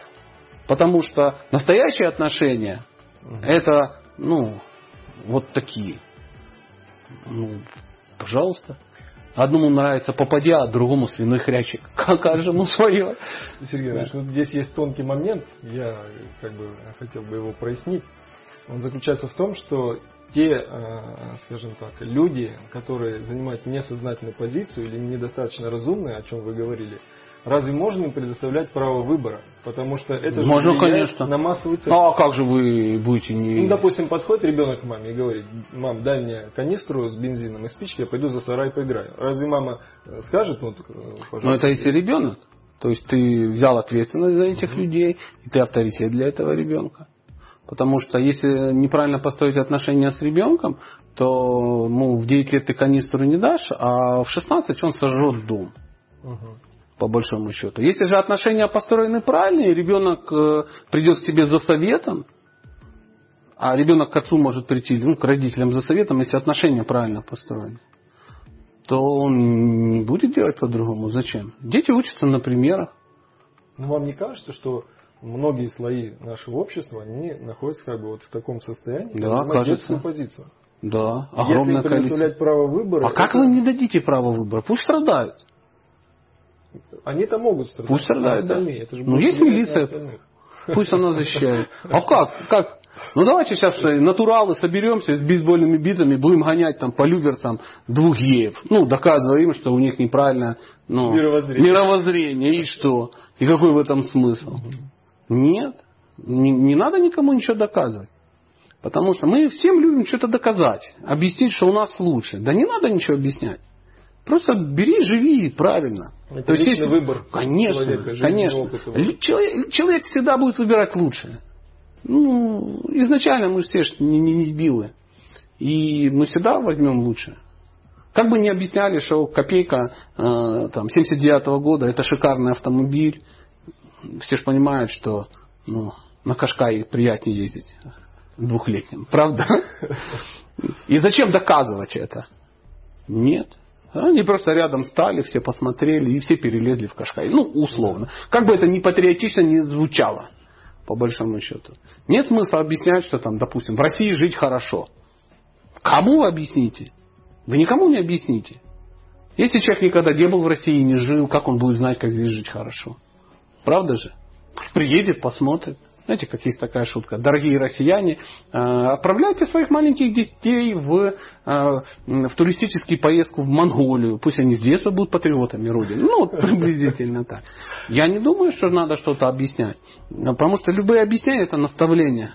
потому что настоящие отношения угу. это, ну, вот такие. Ну, пожалуйста. Одному нравится попадя, а другому свиной хрящик. [LAUGHS] Каждому свое. Сергей Иванович, ну, здесь есть тонкий момент, я как бы хотел бы его прояснить. Он заключается в том, что те, э, скажем так, люди, которые занимают несознательную позицию или недостаточно разумные, о чем вы говорили, Разве можно им предоставлять право выбора? Потому что это же можно, конечно. на массовый цех. Ну, а как же вы будете не... Ну, допустим, подходит ребенок к маме и говорит, мам, дай мне канистру с бензином и спички, я пойду за сарай поиграю. Разве мама скажет, ну, пожалуйста? Ну, это если ребенок. То есть ты взял ответственность за этих угу. людей, и ты авторитет для этого ребенка. Потому что если неправильно построить отношения с ребенком, то ну, в 9 лет ты канистру не дашь, а в 16 он сожжет дом. Угу по большому счету. Если же отношения построены правильно, и ребенок э, придет к тебе за советом, а ребенок к отцу может прийти, ну, к родителям за советом, если отношения правильно построены, то он не будет делать по-другому. Зачем? Дети учатся на примерах. Ну, вам не кажется, что многие слои нашего общества, они находятся как бы вот в таком состоянии, да, кажется. позицию? Да, огромное Если предоставлять право выбора... А это... как вы не дадите право выбора? Пусть страдают. Они-то могут страдать. Пусть страдают, да. Это же ну, есть милиция. Пусть она защищает. [LAUGHS] А как? Как? Ну давайте сейчас натуралы соберемся с бейсбольными битами, будем гонять там по люберцам двух геев. Ну, доказывая им, что у них неправильно ну, мировоззрение. мировоззрение. И что? И какой в этом смысл? Нет. Не, не надо никому ничего доказывать. Потому что мы всем любим что-то доказать. Объяснить, что у нас лучше. Да не надо ничего объяснять. Просто бери, живи правильно. Это То есть, если... выбор. Конечно, человека, конечно. Человек, человек всегда будет выбирать лучшее. Ну, изначально мы все же не, не, не билы. И мы всегда возьмем лучшее. Как бы не объясняли, что копейка э, там, 79 -го года это шикарный автомобиль. все же понимают, что ну, на Кашкай приятнее ездить двухлетним. Правда? [LAUGHS] И зачем доказывать это? Нет. Они просто рядом стали, все посмотрели и все перелезли в Кашкай. Ну, условно. Как бы это ни патриотично не звучало, по большому счету. Нет смысла объяснять, что там, допустим, в России жить хорошо. Кому вы объясните? Вы никому не объясните. Если человек никогда не был в России и не жил, как он будет знать, как здесь жить хорошо? Правда же? Приедет, посмотрит. Знаете, как есть такая шутка. Дорогие россияне, э, отправляйте своих маленьких детей в, э, в туристическую поездку в Монголию. Пусть они с детства будут патриотами Родины. Ну, [LAUGHS] приблизительно так. Я не думаю, что надо что-то объяснять. Потому что любые объяснения это наставления.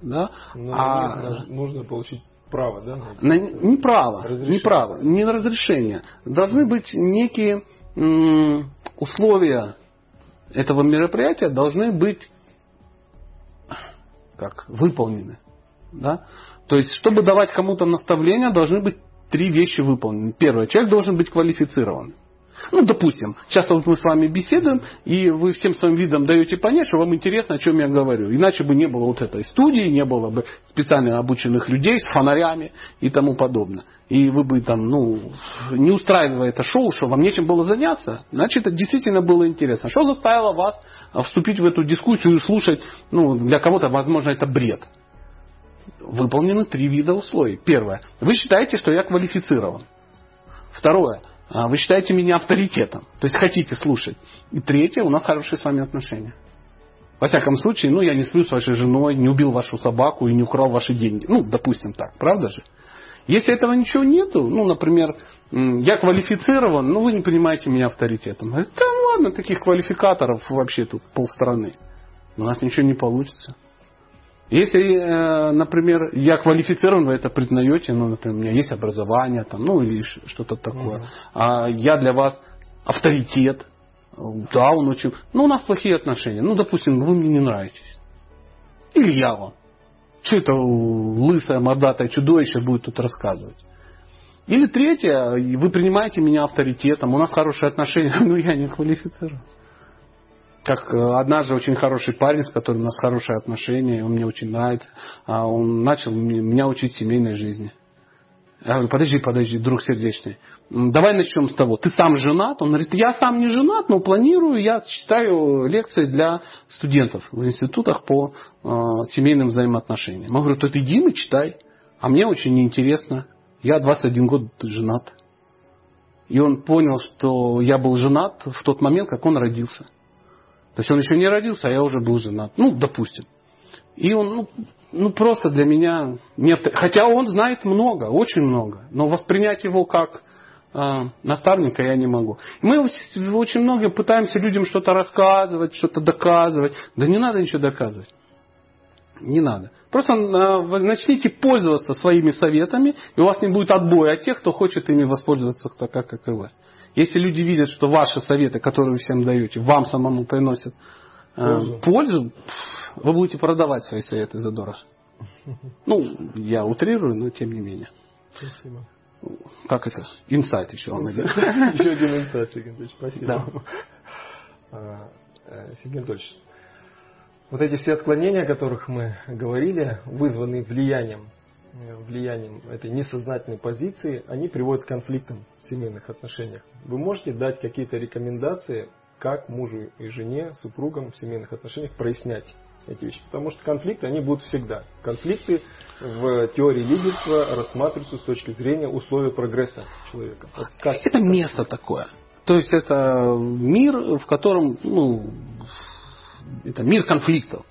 Да? Но а, нужно получить право, да? На, не право, разрешение. не право, не разрешение. Должны быть некие условия этого мероприятия, должны быть как выполнены. Да? То есть, чтобы давать кому-то наставления, должны быть три вещи выполнены. Первое, человек должен быть квалифицирован. Ну, допустим, сейчас вот мы с вами беседуем, и вы всем своим видом даете понять, что вам интересно, о чем я говорю. Иначе бы не было вот этой студии, не было бы специально обученных людей с фонарями и тому подобное. И вы бы там, ну, не устраивая это шоу, что вам нечем было заняться, значит, это действительно было интересно. Что заставило вас вступить в эту дискуссию и слушать, ну, для кого-то, возможно, это бред. Выполнены три вида условий. Первое. Вы считаете, что я квалифицирован. Второе. А, вы считаете меня авторитетом. То есть хотите слушать. И третье, у нас хорошие с вами отношения. Во всяком случае, ну, я не сплю с вашей женой, не убил вашу собаку и не украл ваши деньги. Ну, допустим так, правда же? Если этого ничего нету, ну, например, я квалифицирован, ну, вы не принимаете меня авторитетом. Да ну ладно, таких квалификаторов вообще тут полстраны. У нас ничего не получится. Если, э, например, я квалифицирован, вы это признаете, ну, например, у меня есть образование, там, ну, или что-то такое, а я для вас авторитет, да, он очень... Ну, у нас плохие отношения. Ну, допустим, вы мне не нравитесь. Или я вам. Что это лысое мордатое чудовище будет тут рассказывать? Или третье, вы принимаете меня авторитетом, у нас хорошие отношения, [LAUGHS] но я не квалифицирован как э, однажды очень хороший парень, с которым у нас хорошие отношения, он мне очень нравится, а он начал меня учить семейной жизни. Я говорю, подожди, подожди, друг сердечный. Давай начнем с того. Ты сам женат? Он говорит, я сам не женат, но планирую, я читаю лекции для студентов в институтах по э, семейным взаимоотношениям. Я говорю, то ты иди и читай. А мне очень интересно. Я 21 год женат. И он понял, что я был женат в тот момент, как он родился. То есть он еще не родился, а я уже был женат. Ну, допустим. И он, ну, ну просто для меня не авто... Хотя он знает много, очень много. Но воспринять его как э, наставника я не могу. Мы очень много пытаемся людям что-то рассказывать, что-то доказывать. Да не надо ничего доказывать. Не надо. Просто э, начните пользоваться своими советами, и у вас не будет отбоя от тех, кто хочет ими воспользоваться так, как и вы. Если люди видят, что ваши советы, которые вы всем даете, вам самому приносят э, пользу, пользу вы будете продавать свои советы за дорого. Ну, я утрирую, но тем не менее. Спасибо. Как это? Инсайт еще вам Еще один инсайт, Сергей Анатольевич. Спасибо. Да. А, э, Сергей Анатольевич, вот эти все отклонения, о которых мы говорили, вызваны влиянием влиянием этой несознательной позиции, они приводят к конфликтам в семейных отношениях. Вы можете дать какие-то рекомендации, как мужу и жене, супругам в семейных отношениях прояснять эти вещи. Потому что конфликты, они будут всегда. Конфликты в теории лидерства рассматриваются с точки зрения условий прогресса человека. Вот как это место такое. То есть это мир, в котором, ну, это мир конфликтов.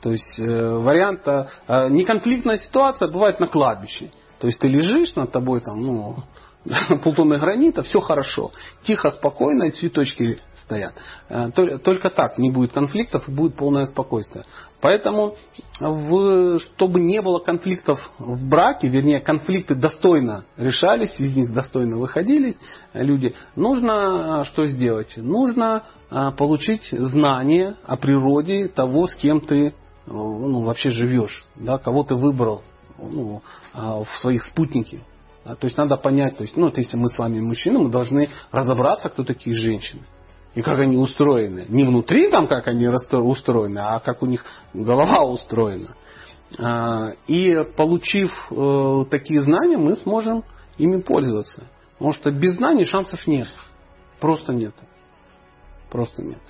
То есть э, варианта э, неконфликтная ситуация бывает на кладбище. То есть ты лежишь, над тобой там, ну, [LAUGHS] полтонны гранита, все хорошо. Тихо, спокойно, и цветочки стоят. Э, только так не будет конфликтов и будет полное спокойствие. Поэтому, в, чтобы не было конфликтов в браке, вернее, конфликты достойно решались, из них достойно выходили люди, нужно что сделать? Нужно получить знание о природе того, с кем ты ну, вообще живешь, да, кого ты выбрал ну, а, в своих спутнике. Да, то есть надо понять, то есть, ну, если мы с вами мужчины, мы должны разобраться, кто такие женщины. и как они устроены. Не внутри там, как они устроены, а как у них голова устроена. А, и получив э, такие знания, мы сможем ими пользоваться. Потому что без знаний шансов нет. Просто нет. Просто нет.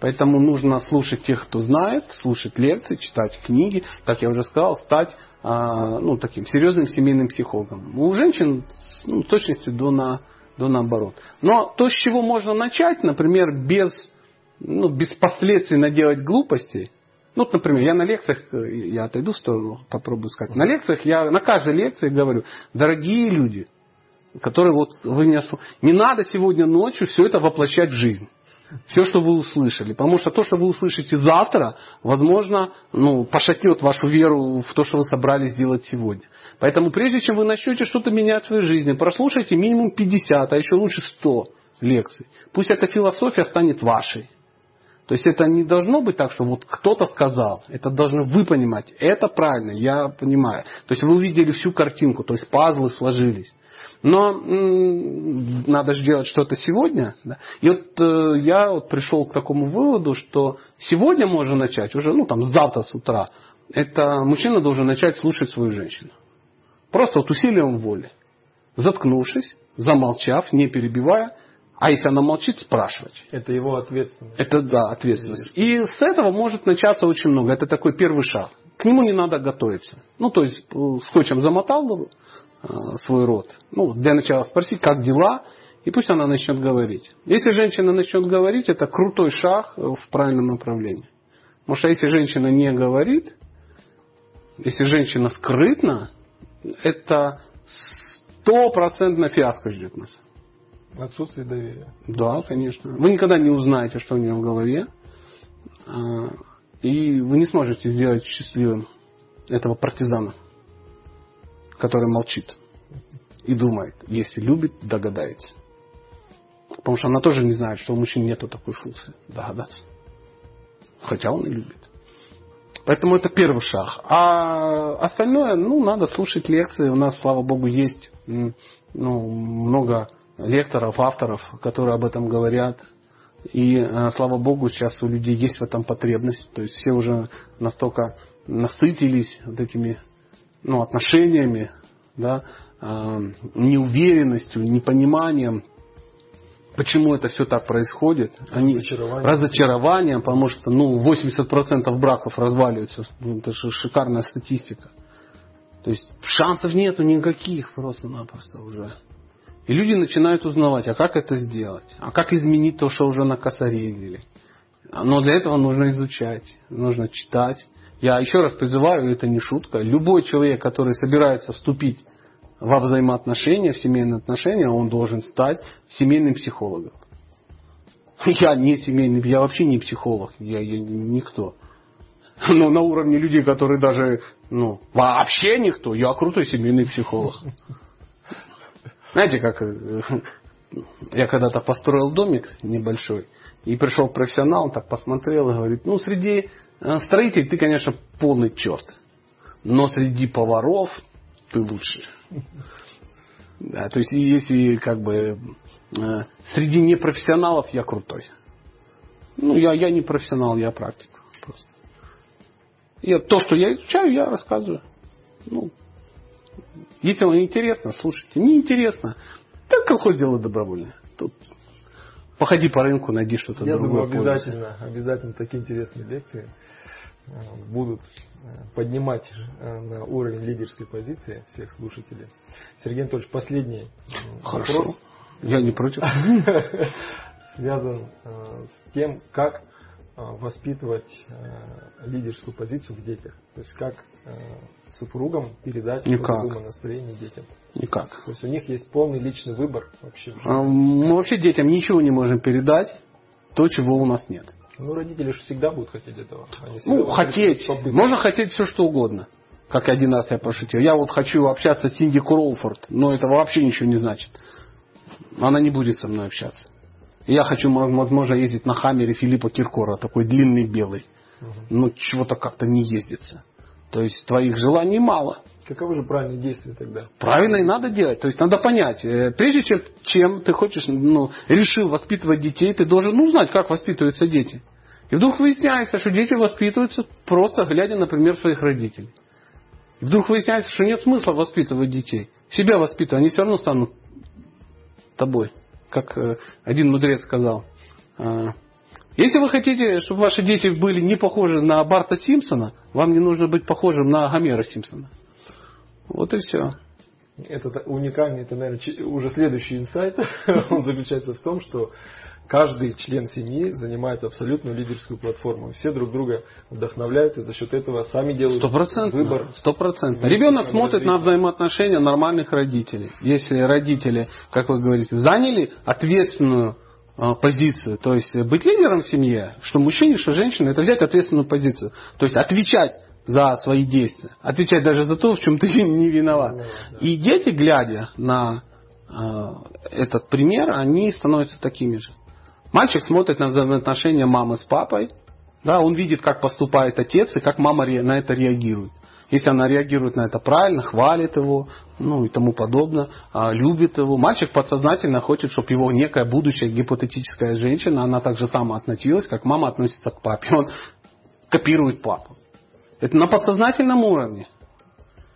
Поэтому нужно слушать тех, кто знает, слушать лекции, читать книги, как я уже сказал, стать а, ну, таким серьезным семейным психологом. У женщин ну, точностью до, на, до наоборот. Но то, с чего можно начать, например, без, ну, без последствий наделать глупостей, ну, вот, например, я на лекциях, э, я отойду в сторону, попробую сказать. На лекциях я на каждой лекции говорю, дорогие люди, которые вот вы не, не надо сегодня ночью все это воплощать в жизнь. Все, что вы услышали. Потому что то, что вы услышите завтра, возможно, ну, пошатнет вашу веру в то, что вы собрались делать сегодня. Поэтому прежде чем вы начнете что-то менять в своей жизни, прослушайте минимум 50, а еще лучше 100 лекций. Пусть эта философия станет вашей. То есть это не должно быть так, что вот кто-то сказал. Это должны вы понимать. Это правильно, я понимаю. То есть вы увидели всю картинку, то есть пазлы сложились. Но м- надо же делать что-то сегодня. Да? И вот э, я вот пришел к такому выводу, что сегодня можно начать, уже ну там с завтра с утра, это мужчина должен начать слушать свою женщину. Просто вот усилием воли. Заткнувшись, замолчав, не перебивая, а если она молчит, спрашивать. Это его ответственность. Это да, ответственность. И с этого может начаться очень много. Это такой первый шаг. К нему не надо готовиться. Ну, то есть, э, скотчем замотал свой рот. Ну, для начала спросить, как дела, и пусть она начнет говорить. Если женщина начнет говорить, это крутой шаг в правильном направлении. Потому что если женщина не говорит, если женщина скрытна, это стопроцентно фиаско ждет нас. Отсутствие доверия. Да, конечно. Вы никогда не узнаете, что у нее в голове. А, и вы не сможете сделать счастливым этого партизана, который молчит и думает, если любит, догадается. Потому что она тоже не знает, что у мужчин нету такой функции догадаться. Хотя он и любит. Поэтому это первый шаг. А остальное, ну, надо слушать лекции. У нас, слава богу, есть ну, много лекторов, авторов, которые об этом говорят. И, э, слава богу, сейчас у людей есть в этом потребность. То есть все уже настолько насытились вот этими ну, отношениями, да, э, неуверенностью, непониманием, почему это все так происходит. Они разочарование. разочарованием, потому что ну, 80% браков разваливаются. Ну, это же шикарная статистика. То есть шансов нету никаких просто-напросто уже. И люди начинают узнавать, а как это сделать, а как изменить то, что уже накосорезили. Но для этого нужно изучать, нужно читать. Я еще раз призываю, это не шутка, любой человек, который собирается вступить во взаимоотношения, в семейные отношения, он должен стать семейным психологом. Я не семейный, я вообще не психолог, я, я никто. Но на уровне людей, которые даже ну, вообще никто, я крутой семейный психолог. Знаете, как э, я когда-то построил домик небольшой, и пришел профессионал, он так посмотрел и говорит, ну, среди э, строителей ты, конечно, полный черт, но среди поваров ты лучше. Да, то есть, если как бы э, среди непрофессионалов я крутой. Ну, я, я не профессионал, я практик. Просто. И то, что я изучаю, я рассказываю. Ну, если вам интересно, слушайте. Не интересно, так колхоз дело добровольное. Тут походи по рынку, найди что-то Я другое. думаю, обязательно, обязательно такие интересные лекции э, будут э, поднимать э, на уровень лидерской позиции всех слушателей. Сергей Анатольевич, последний Хорошо. вопрос. Я не против. [LAUGHS] Связан с тем, как воспитывать э, лидерскую позицию в детях. То есть как э, супругам передать Никак. настроение детям. Никак. То есть у них есть полный личный выбор вообще. А, мы вообще детям ничего не можем передать, то, чего у нас нет. Ну, родители же всегда будут хотеть этого. Ну, хотеть. Побыть. Можно хотеть все, что угодно. Как один раз я пошутил. Я вот хочу общаться с Синди Кроуфорд, но это вообще ничего не значит. Она не будет со мной общаться. Я хочу, возможно, ездить на Хаммере Филиппа Киркора, такой длинный белый. Но чего-то как-то не ездится. То есть твоих желаний мало. Каковы же правильные действия тогда? Правильно и надо делать. То есть надо понять, э, прежде чем, чем ты хочешь, ну, решил воспитывать детей, ты должен ну, знать, как воспитываются дети. И вдруг выясняется, что дети воспитываются просто глядя на пример своих родителей. И вдруг выясняется, что нет смысла воспитывать детей. Себя воспитывать, они все равно станут тобой. Как э, один мудрец сказал. «А, если вы хотите, чтобы ваши дети были не похожи на Барта Симпсона, вам не нужно быть похожим на Гомера Симпсона. Вот и все. Это уникальный, это, наверное, уже следующий инсайт. [LAUGHS] Он заключается в том, что каждый член семьи занимает абсолютную лидерскую платформу. Все друг друга вдохновляют и за счет этого сами делают выбор. Сто процентов. Ребенок смотрит на взаимоотношения нормальных родителей. Если родители, как вы говорите, заняли ответственную а, позицию, то есть быть лидером в семье, что мужчине, что женщине, это взять ответственную позицию. То есть отвечать за свои действия, отвечать даже за то, в чем ты [LAUGHS] не виноват. И дети, глядя на э, этот пример, они становятся такими же. Мальчик смотрит на взаимоотношения мамы с папой, да, он видит, как поступает отец и как мама на это реагирует. Если она реагирует на это правильно, хвалит его, ну и тому подобное, а, любит его, мальчик подсознательно хочет, чтобы его некая будущая гипотетическая женщина, она так же само относилась, как мама относится к папе. [LAUGHS] Он копирует папу. Это на подсознательном уровне.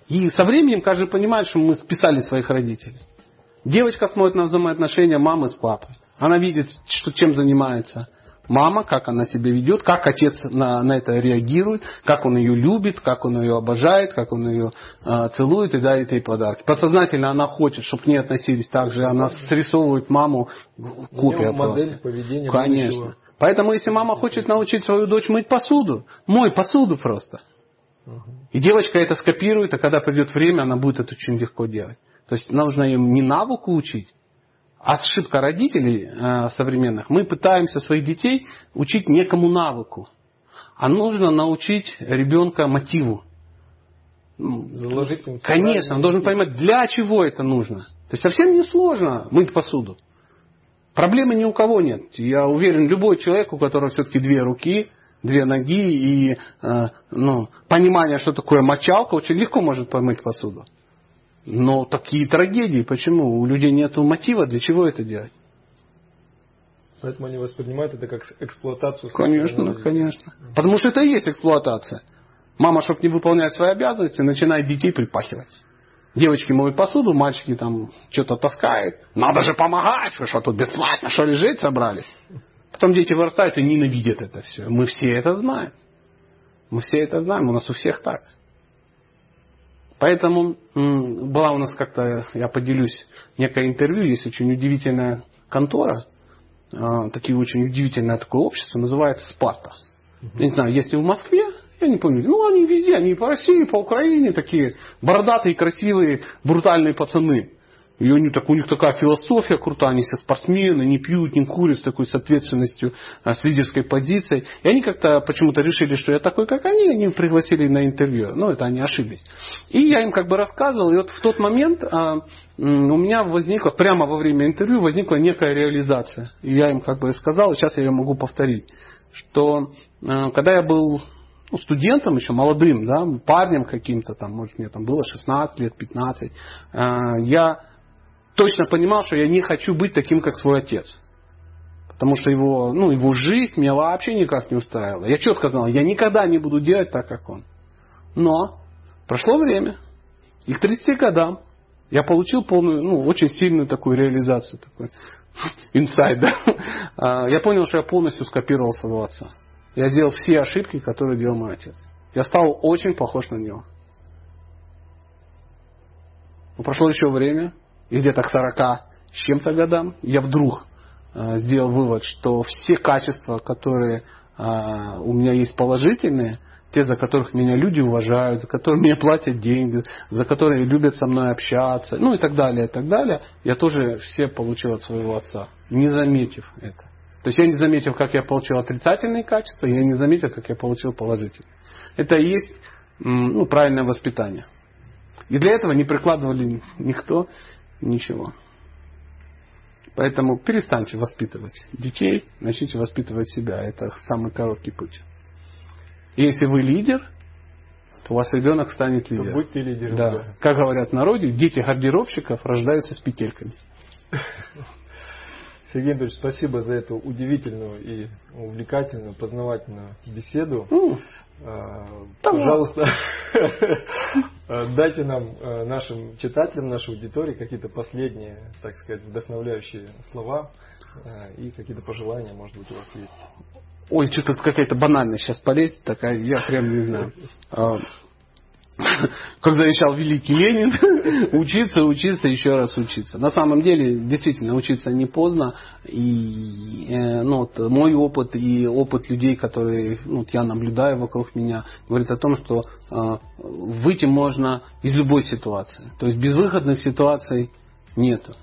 И со временем каждый понимает, что мы списали своих родителей. Девочка смотрит на взаимоотношения мамы с папой. Она видит, что, чем занимается мама, как она себя ведет, как отец на, на это реагирует, как он ее любит, как он ее обожает, как он ее э, целует и дарит ей подарки. Подсознательно она хочет, чтобы к ней относились так же. Она срисовывает маму копия модель поведения Конечно. Будущего. Поэтому, если мама хочет научить свою дочь мыть посуду, мой посуду просто. И девочка это скопирует, а когда придет время, она будет это очень легко делать. То есть нужно им не навыку учить, ошибка родителей э, современных, мы пытаемся своих детей учить некому навыку, а нужно научить ребенка мотиву. Заложить им Конечно, он должен понимать, для чего это нужно. То есть совсем не сложно мыть посуду. Проблемы ни у кого нет. Я уверен, любой человек, у которого все-таки две руки, две ноги и э, ну, понимание, что такое мочалка, очень легко может помыть посуду. Но такие трагедии, почему? У людей нет мотива, для чего это делать? Поэтому они воспринимают это как эксплуатацию. Конечно, конечно. Потому что это и есть эксплуатация. Мама, чтобы не выполнять свои обязанности, начинает детей припахивать. Девочки моют посуду, мальчики там что-то таскают. Надо же помогать, вы что тут бесплатно, что ли, жить собрались? Потом дети вырастают и ненавидят это все. Мы все это знаем. Мы все это знаем, у нас у всех так. Поэтому была у нас как-то, я поделюсь, некое интервью, есть очень удивительная контора, а, такие очень удивительное такое общество, называется Спарта. Я не знаю, есть ли в Москве, я не помню. Ну, они везде, они по России, по Украине, такие бородатые, красивые, брутальные пацаны. И они, так, у них такая философия крутая, они все спортсмены, не пьют, не курят с такой с ответственностью, а, с лидерской позицией. И они как-то почему-то решили, что я такой, как они, они пригласили на интервью. Ну, это они ошиблись. И я им как бы рассказывал, и вот в тот момент а, у меня возникла, прямо во время интервью возникла некая реализация. И я им как бы сказал, и сейчас я ее могу повторить, что а, когда я был ну, студентом еще, молодым, да, парнем каким-то, там, может, мне там было 16 лет, 15, я точно понимал, что я не хочу быть таким, как свой отец. Потому что его, ну, его жизнь меня вообще никак не устраивала. Я четко знал, я никогда не буду делать так, как он. Но прошло время, и к 30 годам я получил полную, ну, очень сильную такую реализацию, такой [LAUGHS] инсайд, да. А, я понял, что я полностью скопировал своего отца. Я сделал все ошибки, которые делал мой отец. Я стал очень похож на него. Но прошло еще время, и где-то к 40 с чем-то годам я вдруг э, сделал вывод, что все качества, которые э, у меня есть положительные, те, за которых меня люди уважают, за которые мне платят деньги, за которые любят со мной общаться, ну и так далее, и так далее, я тоже все получил от своего отца, не заметив это. То есть я не заметил, как я получил отрицательные качества, я не заметил, как я получил положительные. Это и есть ну, правильное воспитание. И для этого не прикладывали никто ничего. Поэтому перестаньте воспитывать детей, начните воспитывать себя. Это самый короткий путь. И если вы лидер, то у вас ребенок станет лидером. будьте лидером. Да. да. Как говорят в народе, дети гардеробщиков рождаются с петельками. [LAUGHS] Сергей Анатольевич, спасибо за эту удивительную и увлекательную, познавательную беседу. Ну, А, Пожалуйста, [LAUGHS] дайте нам, э, нашим читателям, нашей аудитории, какие-то последние, так сказать, вдохновляющие слова э, и какие-то пожелания, может быть, у вас есть. Ой, что-то какая-то банальность сейчас полезет, такая, я прям не знаю. [LAUGHS] [LAUGHS] Как завещал великий Ленин, [LAUGHS] учиться, учиться, еще раз учиться. На самом деле, действительно, учиться не поздно. И э, ну, вот, мой опыт и опыт людей, которые ну, вот я наблюдаю вокруг меня, говорит о том, что э, выйти можно из любой ситуации. То есть безвыходных ситуаций нету.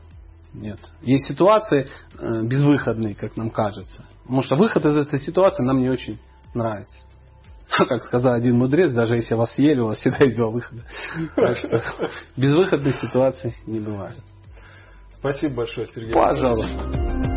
Нет. Есть ситуации э, безвыходные, как нам кажется. Потому что выход из этой ситуации нам не очень нравится. Ну, как сказал один мудрец, даже если вас съели, у вас всегда есть два выхода. Так что безвыходных ситуаций не бывает. Спасибо большое, Сергей. Пожалуйста.